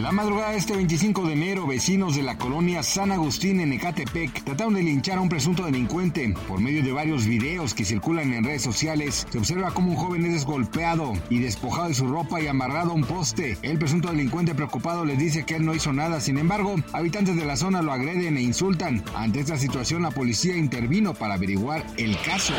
La madrugada de este 25 de enero, vecinos de la colonia San Agustín en Ecatepec trataron de linchar a un presunto delincuente. Por medio de varios videos que circulan en redes sociales, se observa cómo un joven es desgolpeado y despojado de su ropa y amarrado a un poste. El presunto delincuente preocupado les dice que él no hizo nada. Sin embargo, habitantes de la zona lo agreden e insultan. Ante esta situación, la policía intervino para averiguar el caso.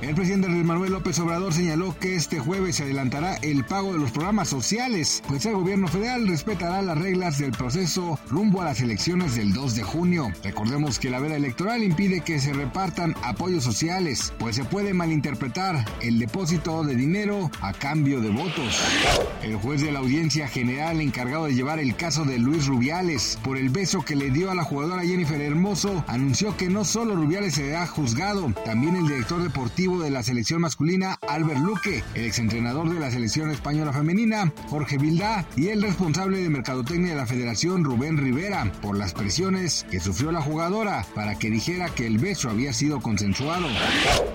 El presidente Manuel López Obrador señaló que este jueves se adelantará el pago de los programas sociales, pues el gobierno federal respeta las reglas del proceso rumbo a las elecciones del 2 de junio. Recordemos que la veda electoral impide que se repartan apoyos sociales, pues se puede malinterpretar el depósito de dinero a cambio de votos. El juez de la audiencia general encargado de llevar el caso de Luis Rubiales por el beso que le dio a la jugadora Jennifer Hermoso anunció que no solo Rubiales será juzgado, también el director deportivo de la selección masculina Albert Luque, el exentrenador de la selección española femenina Jorge Vildá y el responsable de mercadotecnia de la Federación Rubén Rivera por las presiones que sufrió la jugadora para que dijera que el beso había sido consensuado.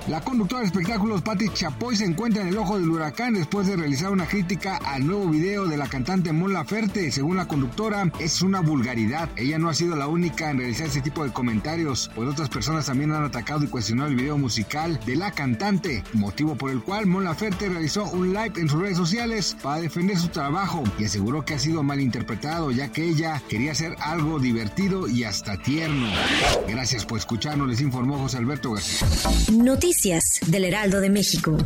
La conductora de espectáculos Patti Chapoy se encuentra en el ojo del huracán después de realizar una crítica al nuevo video de la cantante Mon Laferte. Según la conductora, es una vulgaridad. Ella no ha sido la única en realizar ese tipo de comentarios, pues otras personas también han atacado y cuestionado el video musical de la cantante, motivo por el cual Mon Laferte realizó un live en sus redes sociales para defender su trabajo y aseguró que ha sido mal interpretado, ya que ella quería hacer algo divertido y hasta tierno. Gracias por escucharnos, les informó José Alberto García. Noticias del Heraldo de México.